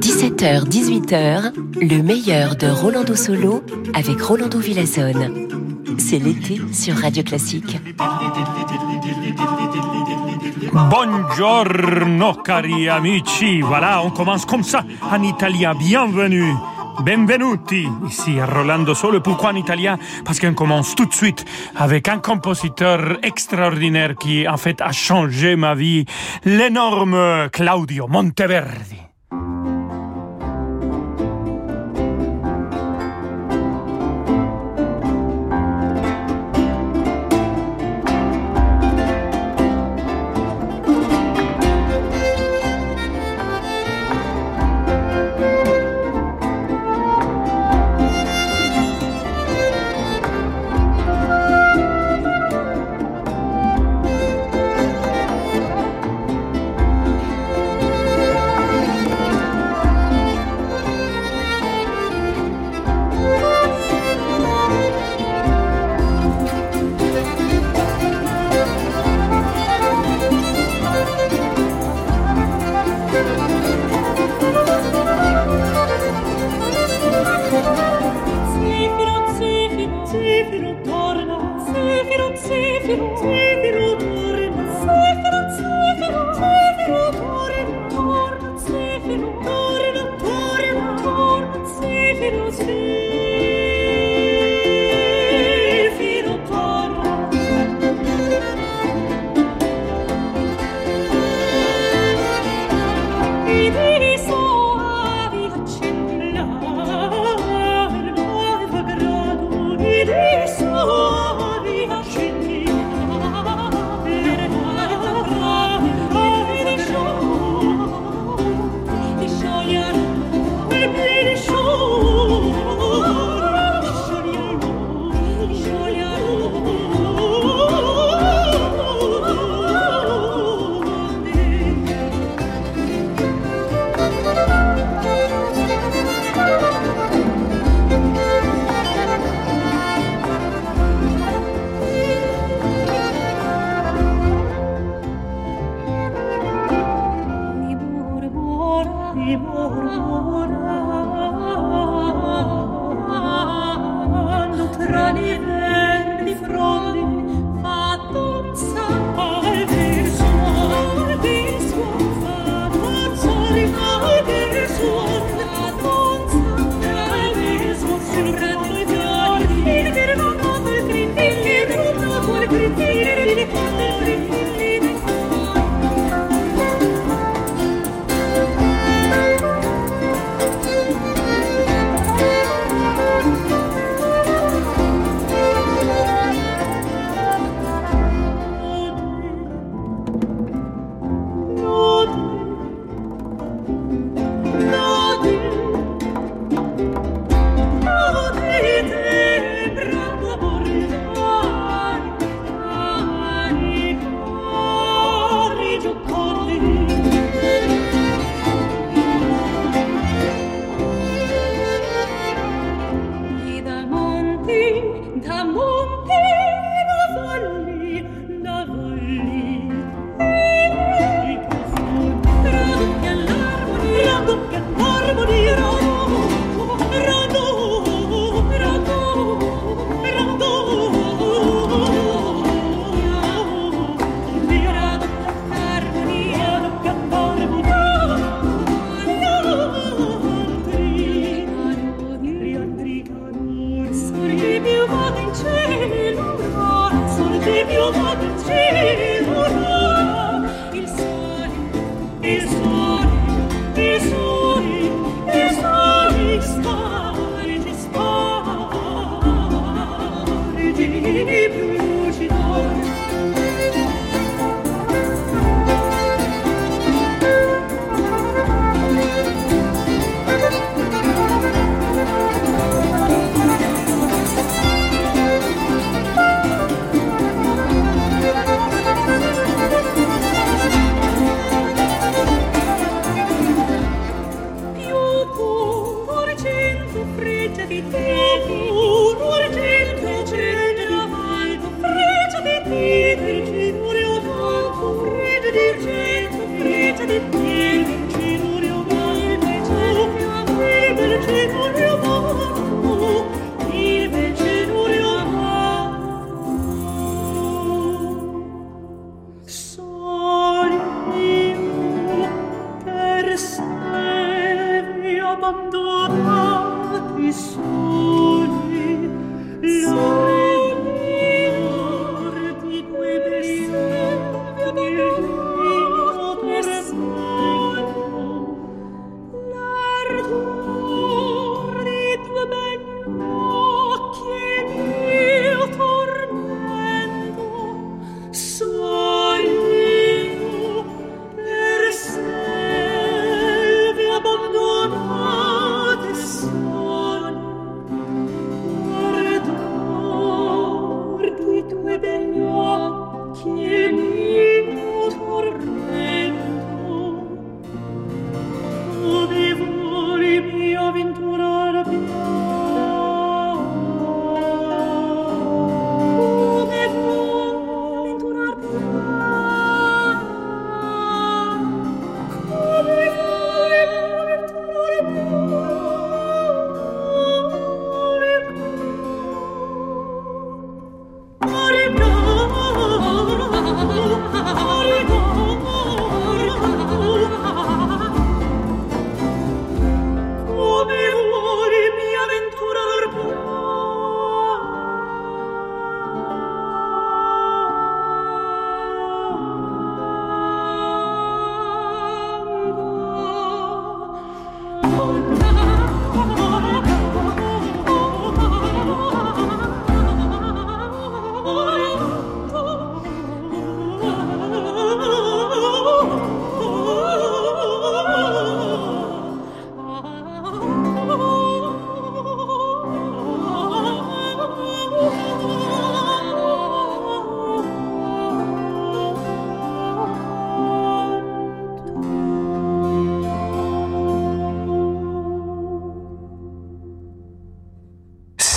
17h, 18h, le meilleur de Rolando Solo avec Rolando Villazone. C'est l'été sur Radio Classique. Buongiorno cari amici, voilà, on commence comme ça en italien, bienvenue. Benvenuti ici à Rolando Solo. Pourquoi en italien? Parce qu'on commence tout de suite avec un compositeur extraordinaire qui en fait a changé ma vie, l'énorme Claudio Monteverdi.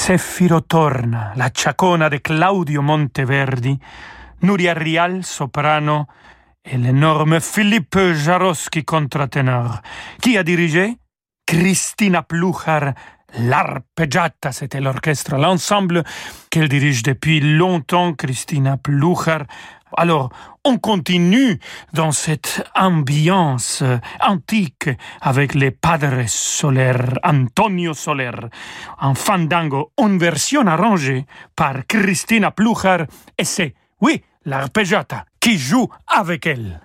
Seffiro Torna, la Ciacona de Claudio Monteverdi, Nuria Rial, soprano, et l'énorme Philippe Jarosky, contre-ténor. Qui a dirigé? Christina Pluchar, L'Arpeggiata, c'était l'orchestre, l'ensemble qu'elle dirige depuis longtemps, Christina Pluchar. Alors, on continue dans cette ambiance antique avec les Padres Soler, Antonio Soler, en fandango, en version arrangée par Christina Pluchar, et c'est, oui, l'arpeggiata qui joue avec elle.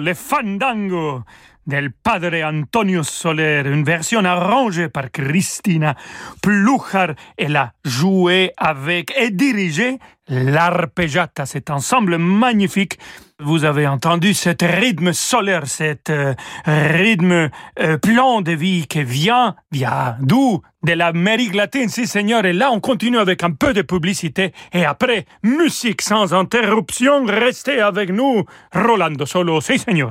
Adesso le fandango del padre Antonio Soler, une version arrangée par Christina Pluchar. Elle a joué avec et dirigé l'arpeggiata, cet ensemble magnifique. Vous avez entendu cet rythme solaire, cet euh, rythme euh, plein de vie qui vient, vient d'où? De l'Amérique latine, si seigneur. Et là, on continue avec un peu de publicité. Et après, musique sans interruption. Restez avec nous, Rolando Solo, si seigneur.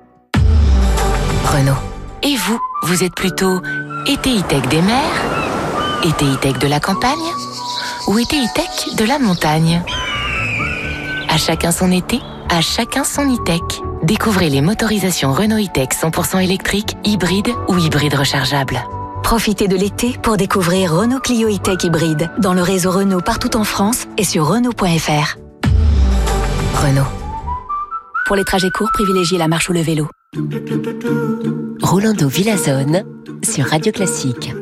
Renault. Et vous, vous êtes plutôt ETI-Tech des mers, ETI-Tech de la campagne ou ETI-Tech de la montagne? À chacun son été, à chacun son e-tech. Découvrez les motorisations Renault e-Tech 100% électriques, hybrides ou hybrides rechargeables. Profitez de l'été pour découvrir Renault Clio e-Tech hybride dans le réseau Renault partout en France et sur Renault.fr. Renault. Pour les trajets courts, privilégiez la marche ou le vélo. Rolando Villazone sur Radio Classique.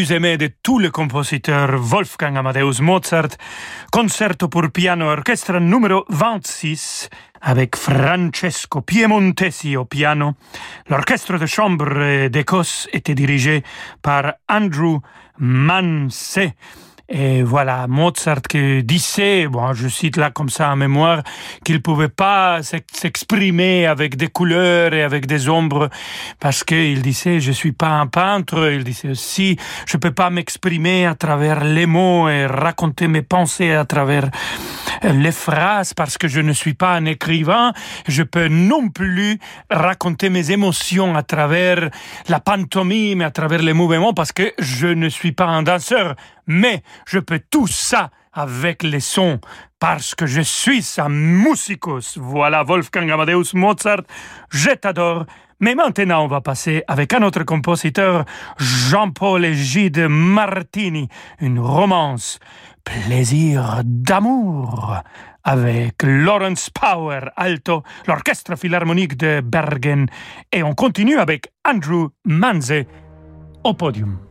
Plus aimé de tous les compositeurs, Wolfgang Amadeus Mozart, concerto pour piano orchestre numéro 26, avec Francesco Piemontesi au piano. L'orchestre de chambre d'Écosse était dirigé par Andrew Mansey. Et voilà, Mozart qui disait, bon, je cite là comme ça en mémoire, qu'il pouvait pas s'exprimer avec des couleurs et avec des ombres parce qu'il disait, je suis pas un peintre. Il disait aussi, je peux pas m'exprimer à travers les mots et raconter mes pensées à travers les phrases parce que je ne suis pas un écrivain. Je peux non plus raconter mes émotions à travers la pantomime, à travers les mouvements parce que je ne suis pas un danseur mais je peux tout ça avec les sons parce que je suis un musicus. Voilà Wolfgang Amadeus Mozart, je t'adore. Mais maintenant, on va passer avec un autre compositeur, Jean-Paul Gide Martini, une romance, plaisir d'amour, avec Lawrence Power alto, l'orchestre philharmonique de Bergen, et on continue avec Andrew Manze au podium.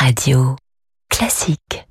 Radio Classique.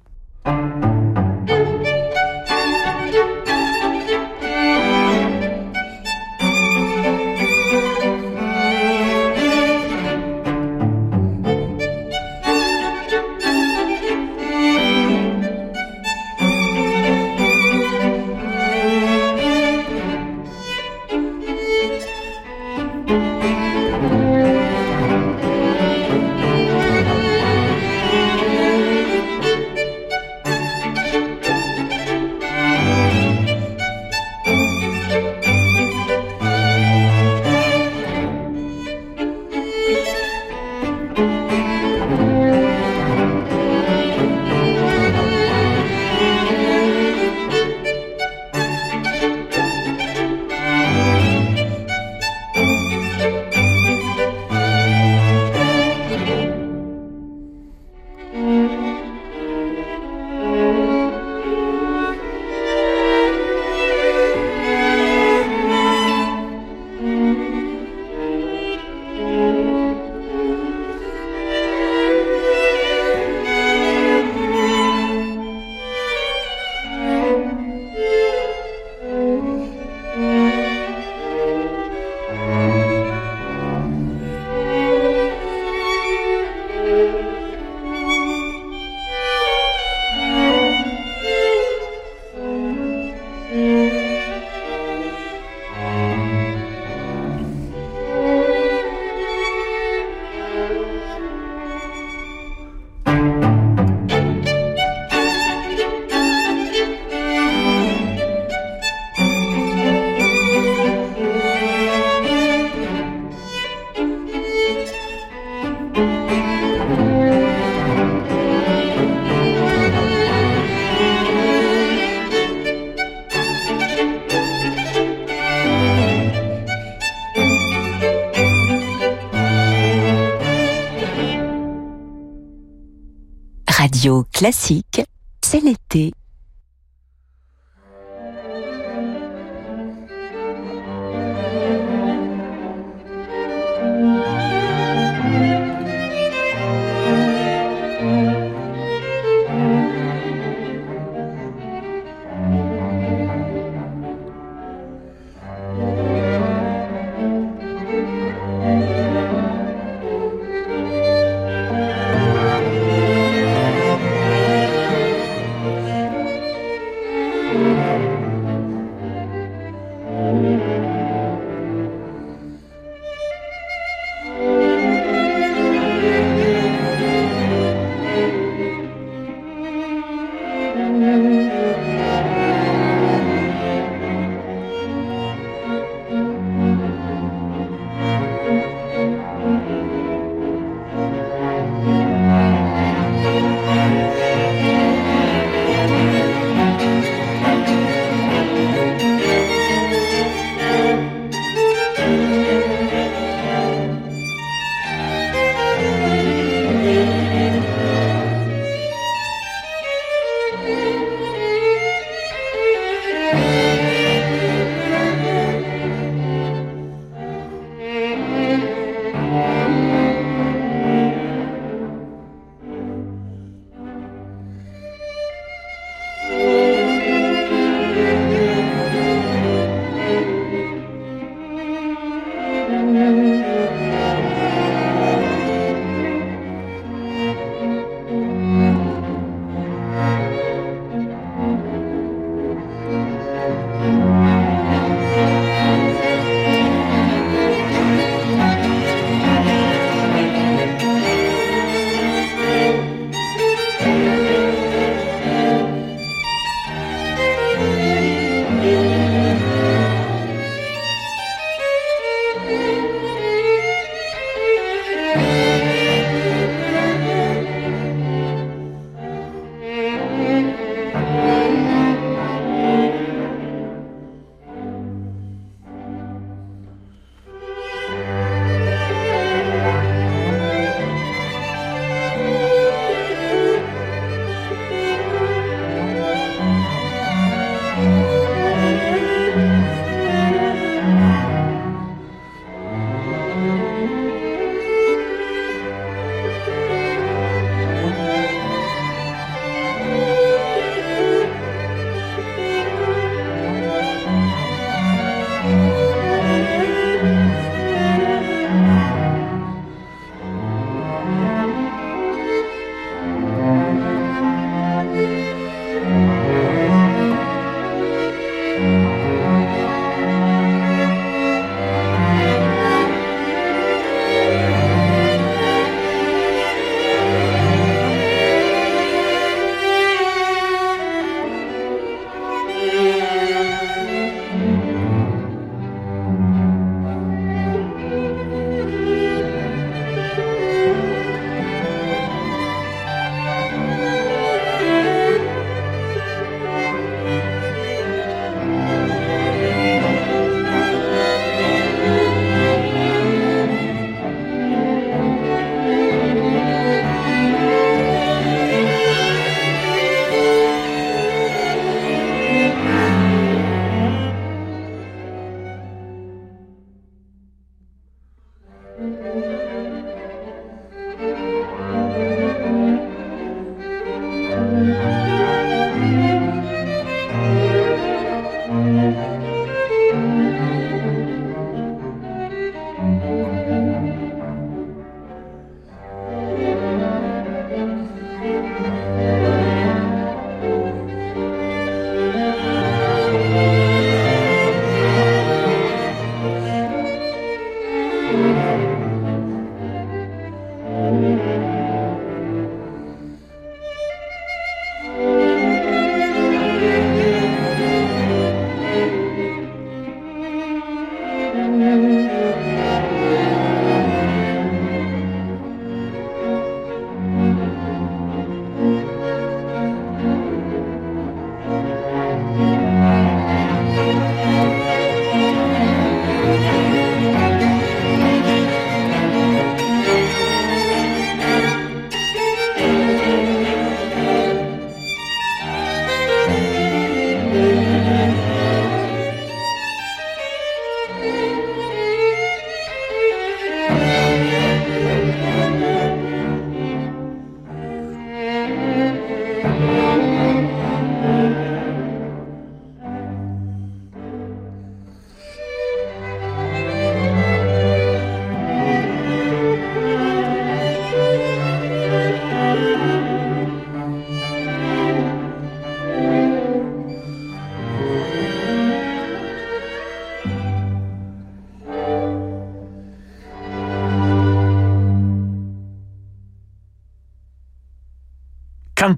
Classique, c'est l'été.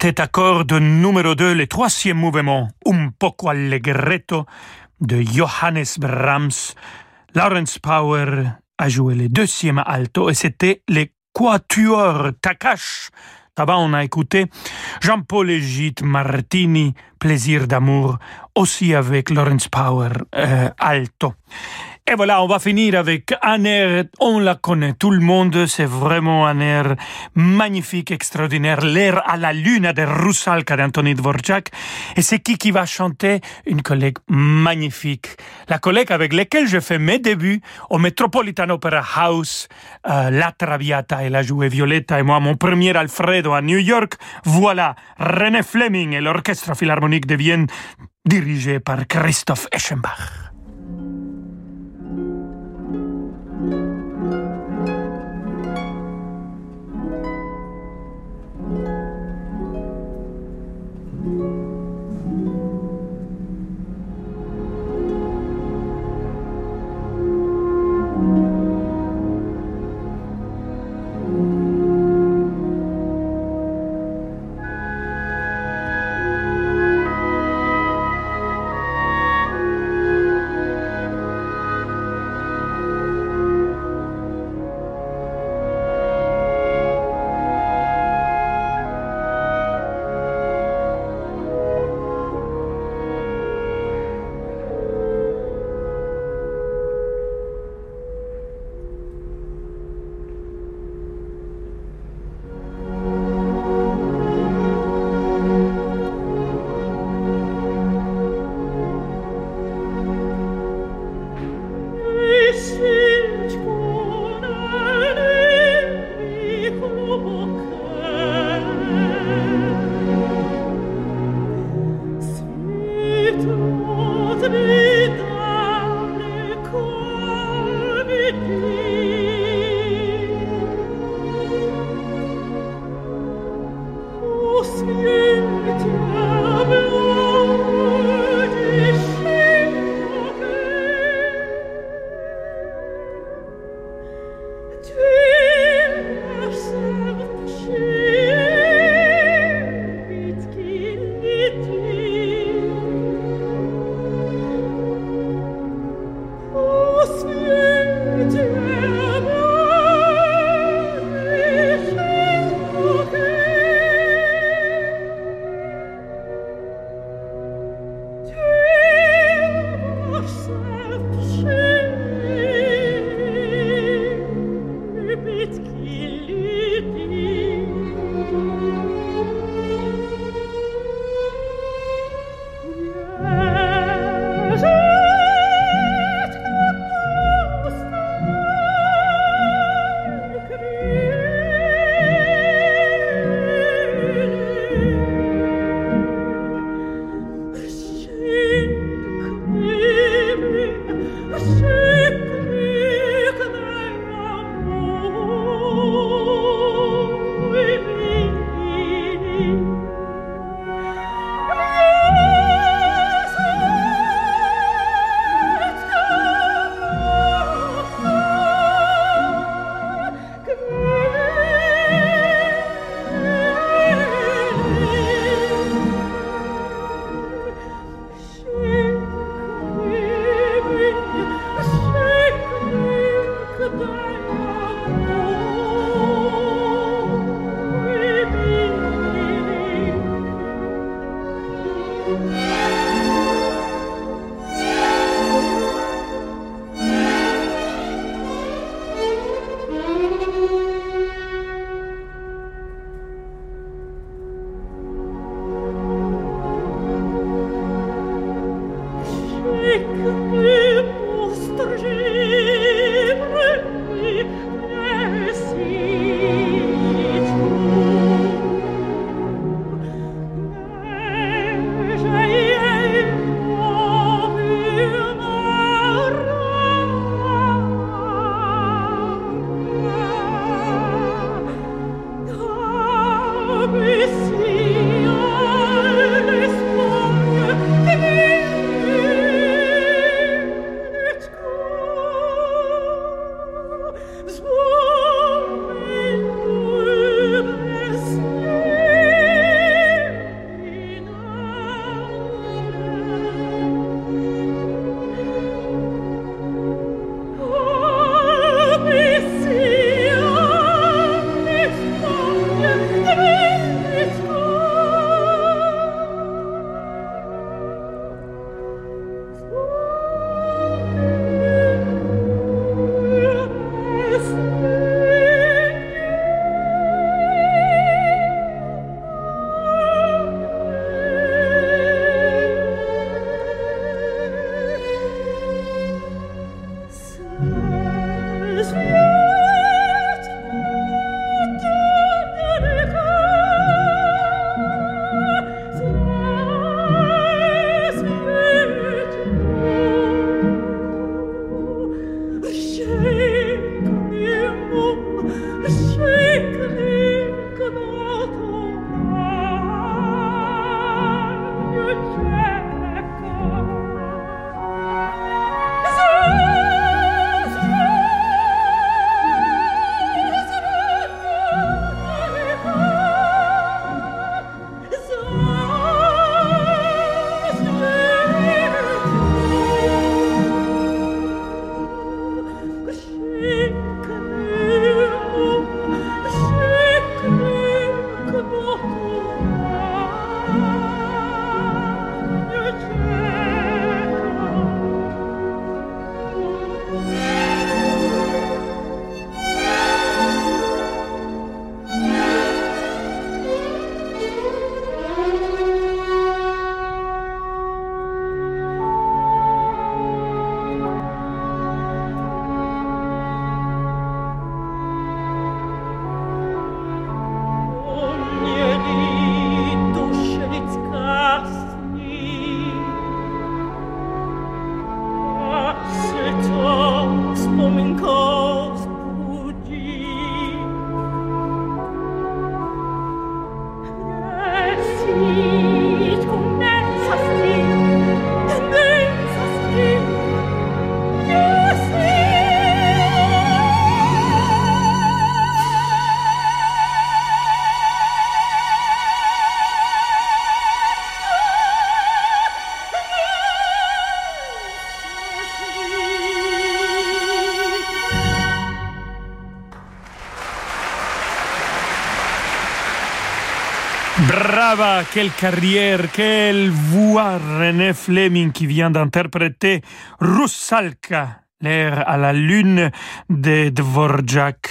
Cantate à cordes numéro 2, le troisième mouvement, Un poco allegretto, de Johannes Brahms. Lawrence Power a joué le deuxième alto et c'était le Quatuor Takash. Là-bas, on a écouté Jean-Paul Egide Martini, Plaisir d'amour, aussi avec Lawrence Power, euh, alto. Et voilà, on va finir avec un air, on la connaît, tout le monde, c'est vraiment un air magnifique, extraordinaire, l'air à la lune de Rusalka d'Anthony Dvorak. Et c'est qui qui va chanter? Une collègue magnifique. La collègue avec laquelle je fais mes débuts au Metropolitan Opera House, euh, La Traviata, elle a joué Violetta et moi, mon premier Alfredo à New York. Voilà, René Fleming et l'Orchestre Philharmonique de Vienne, dirigé par Christoph Eschenbach. Quelle carrière, quelle voix René Fleming qui vient d'interpréter Russalka l'air à la lune de Dvorak.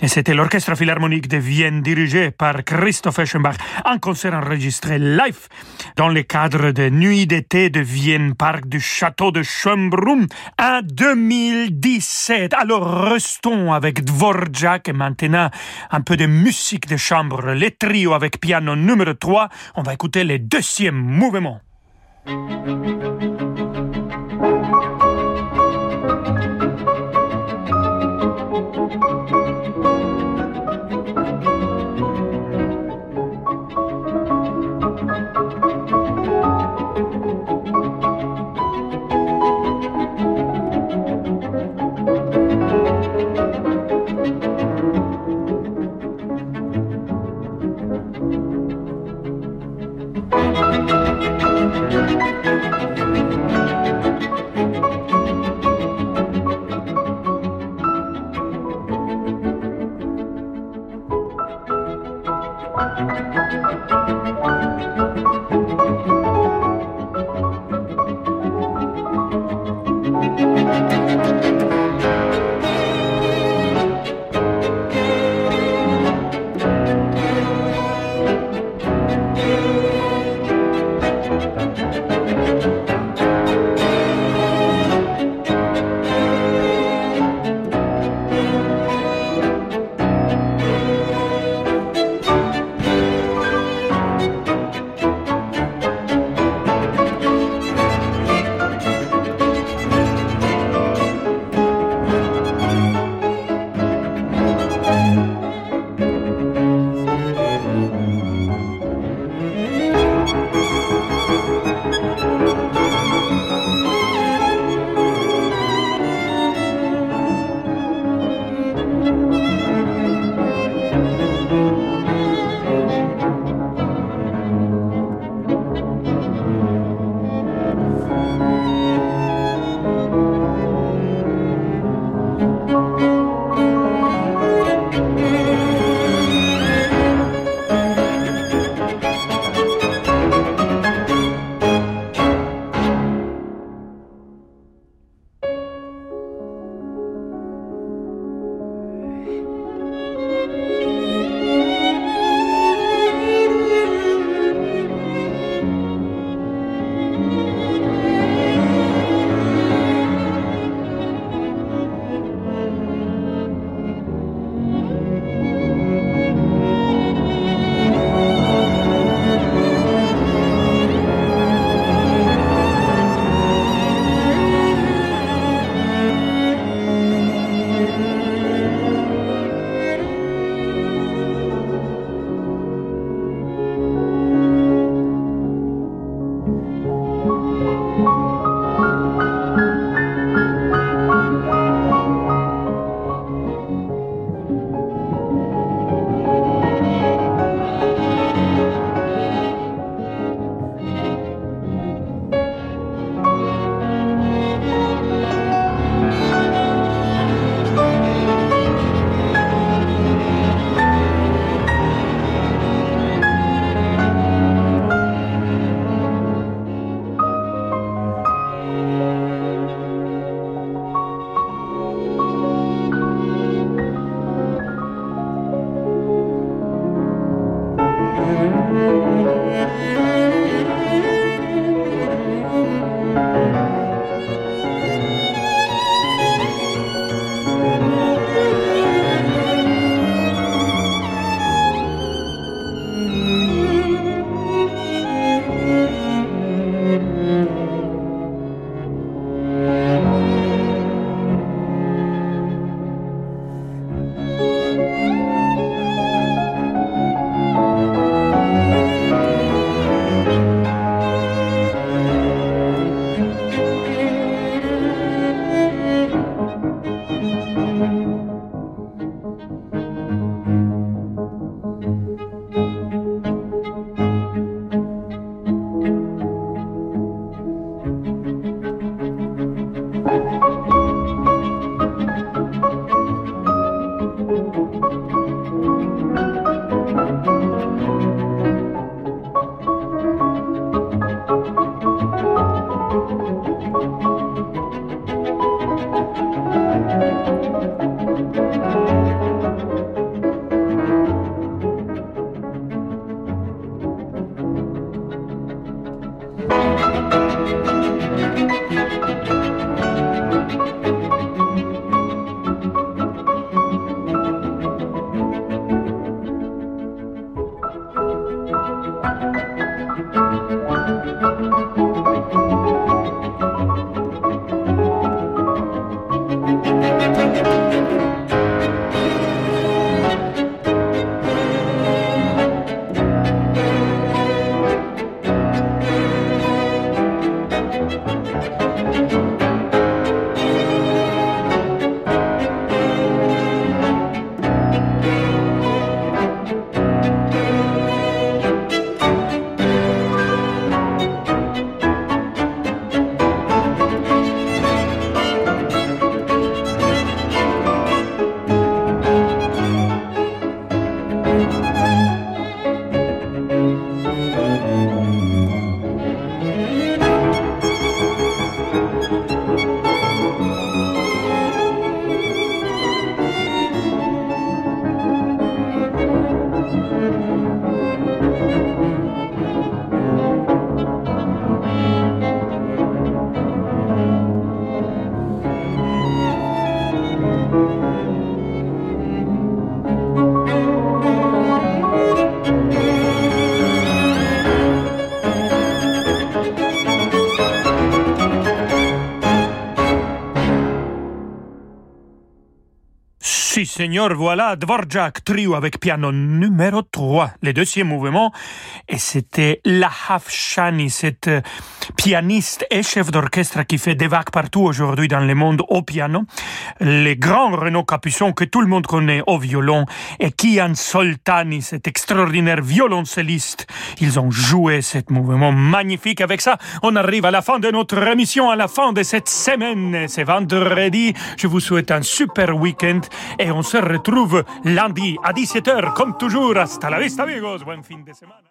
Et c'était l'orchestre philharmonique de Vienne dirigé par Christoph Eschenbach, un concert enregistré live dans le cadre de Nuit d'été de Vienne, parc du château de Schönbrunn en 2017. Alors restons avec Dvorak et maintenant un peu de musique de chambre, les trio avec piano numéro 3. On va écouter le deuxième mouvement. Seigneur, voilà Dvorak trio avec piano numéro 3, le deuxième mouvement. Et c'était Lahav Shani, cette euh, pianiste et chef d'orchestre qui fait des vagues partout aujourd'hui dans le monde au piano. Les grands Renaud Capuçon que tout le monde connaît au violon et Kian Soltani, cet extraordinaire violoncelliste. Ils ont joué ce mouvement magnifique. Avec ça, on arrive à la fin de notre émission, à la fin de cette semaine. C'est vendredi. Je vous souhaite un super week-end et on se retrouve lundi à 17h comme toujours. Hasta la vista amigos. Buen fin de semana.